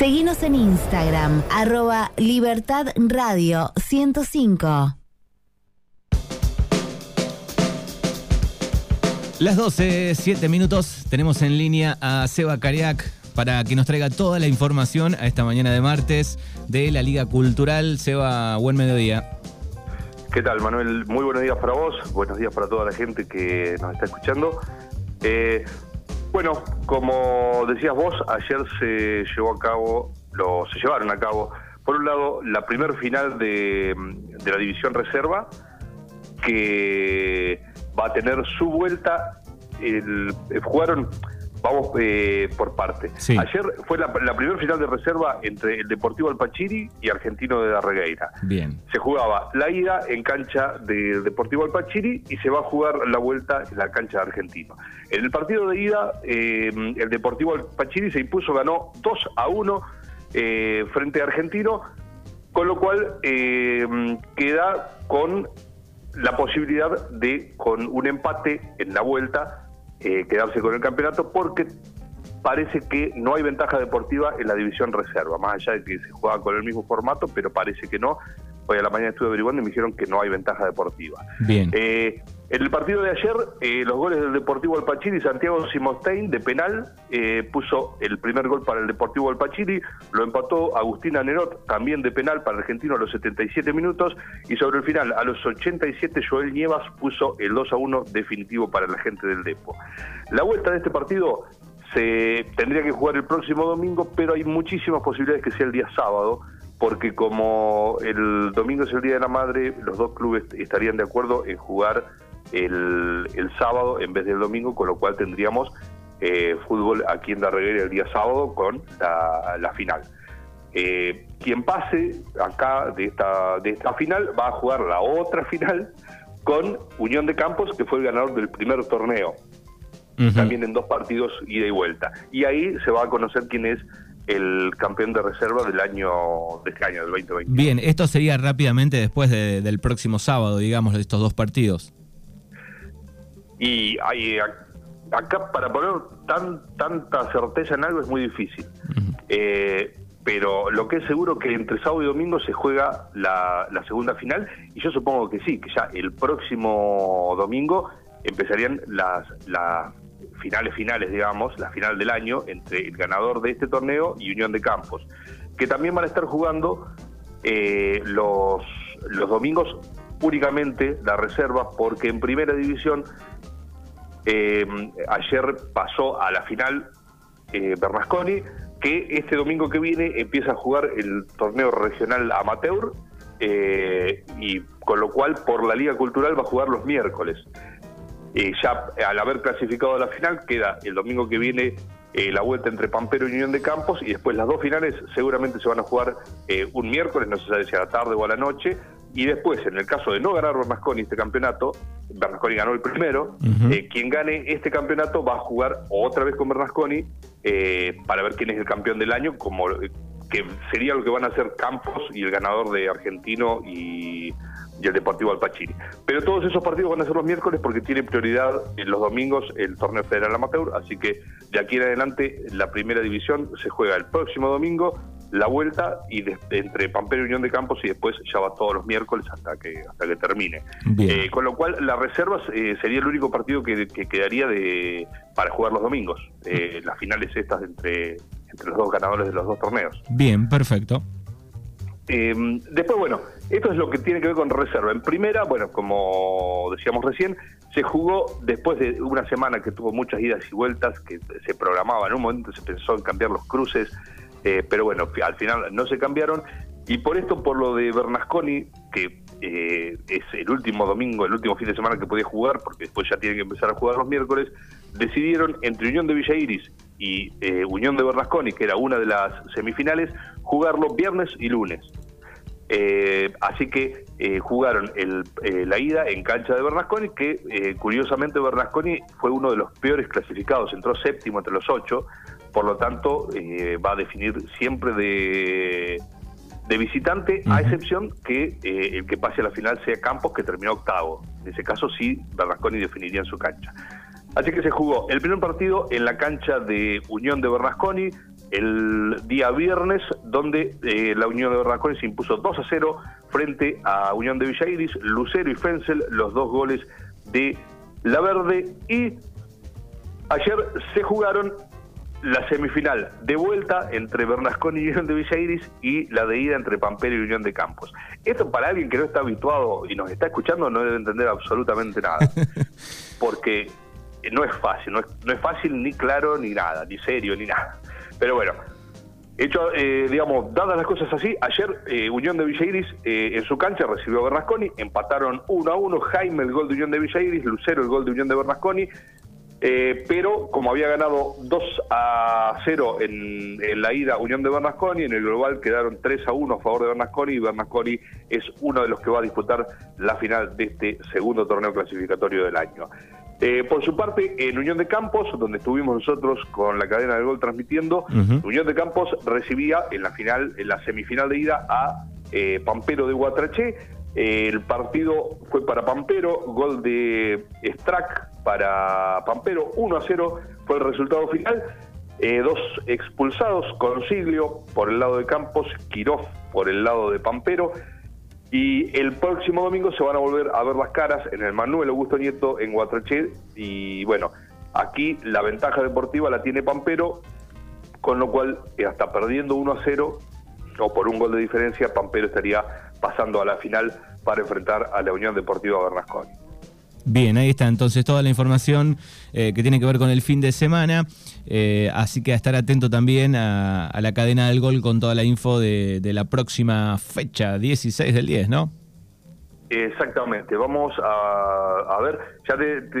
Seguinos en Instagram, arroba Libertad Radio 105. Las 12, 7 minutos, tenemos en línea a Seba Cariac para que nos traiga toda la información a esta mañana de martes de la Liga Cultural. Seba, buen mediodía. ¿Qué tal, Manuel? Muy buenos días para vos, buenos días para toda la gente que nos está escuchando. Eh, bueno, como decías vos, ayer se llevó a cabo, lo, se llevaron a cabo, por un lado, la primer final de, de la División Reserva, que va a tener su vuelta. El, jugaron Vamos eh, por parte. Ayer fue la, primera final de reserva entre el Deportivo Alpachiri y Argentino de Darregueira. Bien. Se jugaba la ida en cancha del Deportivo Alpachiri y se va a jugar la vuelta en la cancha de Argentino. En el partido de ida, eh, el Deportivo Alpachiri se impuso, ganó 2 a 1 eh, frente a Argentino, con lo cual queda con la posibilidad de, con un empate en la vuelta, eh, quedarse con el campeonato porque parece que no hay ventaja deportiva en la división reserva, más allá de que se juega con el mismo formato, pero parece que no. Hoy a la mañana estuve averiguando y me dijeron que no hay ventaja deportiva. Bien. Eh, en el partido de ayer, eh, los goles del Deportivo Alpachiri, Santiago Simostein de penal eh, puso el primer gol para el Deportivo Alpachiri, lo empató Agustina Nerot también de penal para Argentino a los 77 minutos y sobre el final, a los 87, Joel Nievas puso el 2 a 1 definitivo para la gente del Depo. La vuelta de este partido se tendría que jugar el próximo domingo, pero hay muchísimas posibilidades que sea el día sábado porque como el domingo es el Día de la Madre, los dos clubes estarían de acuerdo en jugar el, sábado en vez del domingo, con lo cual tendríamos eh, fútbol aquí en Darreguera el día sábado con la, final. Eh, quien pase acá de esta, de esta final va a jugar la otra final con Unión de Campos, que fue el ganador del primer torneo, también en dos partidos ida y vuelta. Y ahí se va a conocer quién es el campeón de reserva del año de este año, del 2020. Bien, esto sería rápidamente después del próximo sábado, digamos, de estos dos partidos. Y hay, acá para poner tan, tanta certeza en algo es muy difícil. Eh, pero lo que es seguro que entre sábado y domingo se juega la, segunda final y yo supongo que sí, que ya el próximo domingo empezarían las, las finales finales, digamos, la final del año entre el ganador de este torneo y Unión de Campos, que también van a estar jugando eh, los, los domingos únicamente la reserva, porque en primera división eh, ayer pasó a la final eh, Bernasconi, que este domingo que viene empieza a jugar el torneo regional amateur, y con lo cual por la Liga Cultural va a jugar los miércoles. Eh, ya al haber clasificado a la final, queda el domingo que viene eh, la vuelta entre Pampero y Unión de Campos y después las dos finales seguramente se van a jugar eh, un miércoles, no se sabe si a la tarde o a la noche. Y después, en el caso de no ganar Bernasconi este campeonato, Bernasconi ganó el primero, quien gane este campeonato va a jugar otra vez con Bernasconi para ver quién es el campeón del año, como que sería lo que van a hacer Campos y el ganador de Argentino y y el Deportivo Alpachiri. Pero todos esos partidos van a ser los miércoles porque tiene prioridad en los domingos el torneo federal amateur, así que de aquí en adelante la primera división se juega el próximo domingo, la vuelta y entre Pampero y Unión de Campos y después ya va todos los miércoles hasta que hasta que termine. Eh, con lo cual las reservas eh, sería el único partido que, quedaría de para jugar los domingos, eh, las finales estas entre entre los dos ganadores de los dos torneos. Bien, perfecto. después, bueno, esto es lo que tiene que ver con reserva. En primera, bueno, como decíamos recién, se jugó después de una semana que tuvo muchas idas y vueltas, que se programaba, en un momento se pensó en cambiar los cruces, eh, pero bueno, al final no se cambiaron. Y por esto, por lo de Bernasconi, que eh, es el último domingo, el último fin de semana que podía jugar, porque después ya tiene que empezar a jugar los miércoles, decidieron entre Unión de Villa Iris y eh, Unión de Bernasconi, que era una de las semifinales, jugarlo viernes y lunes. Eh, así que eh, jugaron el, la ida en cancha de Bernasconi, que curiosamente Bernasconi fue uno de los peores clasificados, entró séptimo entre los ocho, por lo tanto va a definir siempre de, de visitante, a excepción que el que pase a la final sea Campos, que terminó octavo. En ese caso sí, Bernasconi definiría en su cancha. Así que se jugó el primer partido en la cancha de Unión de Bernasconi, el día viernes, donde eh, la Unión de Bernasconi se impuso 2 a 0 frente a Unión de Villa Iris, Lucero y Fensel, los dos goles de La Verde. Y ayer se jugaron la semifinal de vuelta entre Bernasconi y Unión de Villa Iris y la de ida entre Pampero y Unión de Campos. Esto para alguien que no está habituado y nos está escuchando no debe entender absolutamente nada, porque no es fácil, no es, no es fácil ni claro ni nada, ni serio ni nada. Pero bueno, hecho, eh, digamos, dadas las cosas así, ayer eh, Unión de Villa Iris eh, en su cancha recibió a Bernasconi, empataron 1 a 1, Jaime el gol de Unión de Villa Iris, Lucero el gol de Unión de Bernasconi, eh, pero como había ganado 2 a 0 en, la ida Unión de Bernasconi, en el global quedaron 3 a 1 a favor de Bernasconi y Bernasconi es uno de los que va a disputar la final de este segundo torneo clasificatorio del año. Eh, por su parte, en Unión de Campos, donde estuvimos nosotros con la cadena de gol transmitiendo, Unión de Campos recibía en la final, en la semifinal de ida a eh, Pampero de Guatraché, el partido fue para Pampero, gol de Strack para Pampero, 1 a 0 fue el resultado final. Eh, dos expulsados, Consiglio por el lado de Campos, Quiroz por el lado de Pampero. Y el próximo domingo se van a volver a ver las caras en el Manuel Augusto Nieto en Guatraché. Y bueno, aquí la ventaja deportiva la tiene Pampero, con lo cual eh, hasta perdiendo 1 a 0 o por un gol de diferencia, Pampero estaría pasando a la final para enfrentar a la Unión Deportiva Bernasconi. Bien, ahí está entonces toda la información eh, que tiene que ver con el fin de semana. Eh, así que a estar atento también a, la cadena del gol con toda la info de, la próxima fecha, 16 del 10, ¿no? Exactamente, vamos a, ver, ya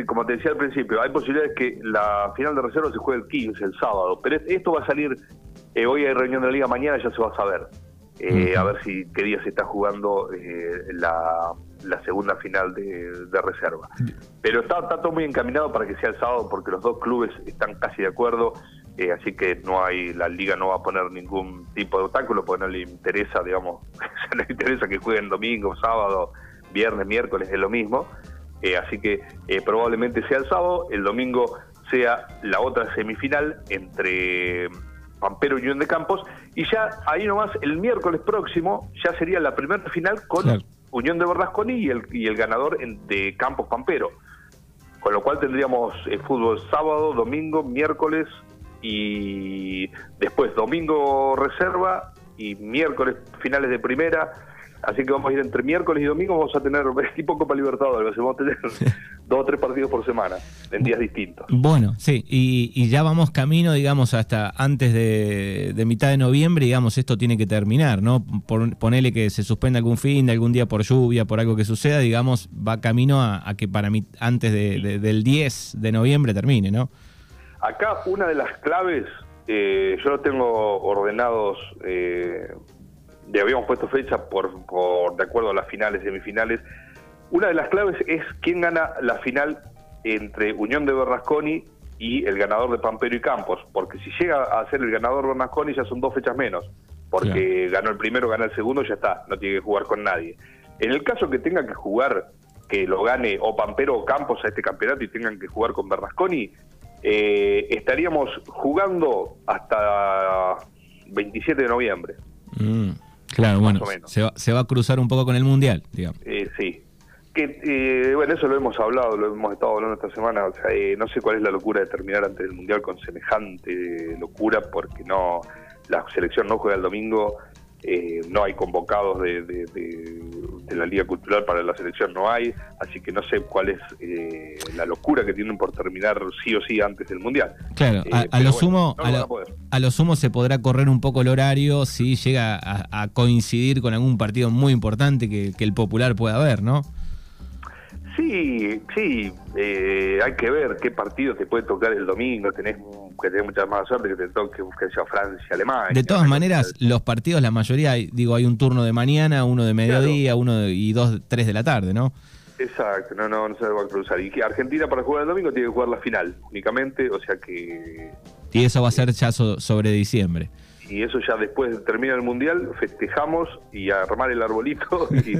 como te decía al principio, hay posibilidades que la final de reserva se juegue el 15, el sábado, pero esto va a salir, eh, hoy hay reunión de la liga, mañana ya se va a saber. Eh, a ver si qué día se está jugando eh, la, segunda final de, reserva. Pero está, todo muy encaminado para que sea el sábado porque los dos clubes están casi de acuerdo, eh, así que no hay la liga no va a poner ningún tipo de obstáculo porque no le interesa, digamos, no le interesa que jueguen domingo, sábado, viernes, miércoles, es lo mismo. así que probablemente sea el sábado, el domingo sea la otra semifinal entre Pampero Unión de Campos, y ya ahí nomás el miércoles próximo ya sería la primera final con Unión de Bernasconi y el, y el ganador de Campos Pampero. Con lo cual tendríamos el eh, fútbol sábado, domingo, miércoles y después domingo reserva y miércoles finales de primera Así que vamos a ir entre miércoles y domingo, vamos a tener tipo Copa Libertadores, vamos a tener dos o tres partidos por semana, en días distintos. Bueno, sí, y, ya vamos camino, digamos, hasta antes de, mitad de noviembre, digamos, esto tiene que terminar, ¿no? Por, ponele que se suspenda algún fin de algún día por lluvia, por algo que suceda, digamos, va camino a, que para mí, antes del 10 de noviembre termine, ¿no? Acá una de las claves, eh, yo lo tengo ordenados... Eh, le habíamos puesto fecha por, por de acuerdo a las finales, semifinales. Una de las claves es quién gana la final entre Unión de Berrasconi y el ganador de Pampero y Campos, porque si llega a ser el ganador Bernasconi ya son dos fechas menos, porque ganó el primero, gana el segundo, ya está, no tiene que jugar con nadie. En el caso que tenga que jugar, que lo gane o Pampero o Campos a este campeonato y tengan que jugar con Bernasconi, eh, estaríamos jugando hasta 27 de noviembre. Mm. Claro, bueno, se va, se va, a cruzar un poco con el Mundial, digamos. Eh, sí. Que, eh, bueno, eso lo hemos hablado, lo hemos estado hablando esta semana. O sea, eh, no sé cuál es la locura de terminar antes del Mundial con semejante locura, porque no la selección no juega el domingo, no hay convocados de, de, la Liga Cultural para la selección, no hay, así que no sé cuál es la locura que tienen por terminar sí o sí antes del Mundial. Claro, a, lo sumo, a, lo, sumo se podrá correr un poco el horario si llega a, coincidir con algún partido muy importante que, el popular pueda haber, ¿no? Sí, sí, eh, hay que ver qué partido te puede tocar el domingo, tenés que tener mucha más suerte que te toque sea Francia, Alemania. De todas maneras, los partidos, la mayoría, digo, hay un turno de mañana, uno de mediodía, uno y dos, tres de la tarde, ¿no? Exacto, no, no, no se va a cruzar. Y que Argentina para jugar el domingo tiene que jugar la final únicamente, o sea que... Y eso va a ser ya sobre diciembre. Y eso ya después termina el Mundial, festejamos y armar el arbolito y,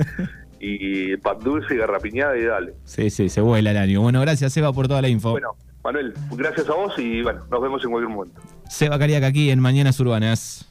y Pat Dulce y Garrapiñada y dale. Sí, sí, se vuela el año. Bueno, gracias Seba por toda la info. Bueno, Manuel, gracias a vos y bueno, nos vemos en cualquier momento. Seba Cariaca aquí en Mañanas Urbanas.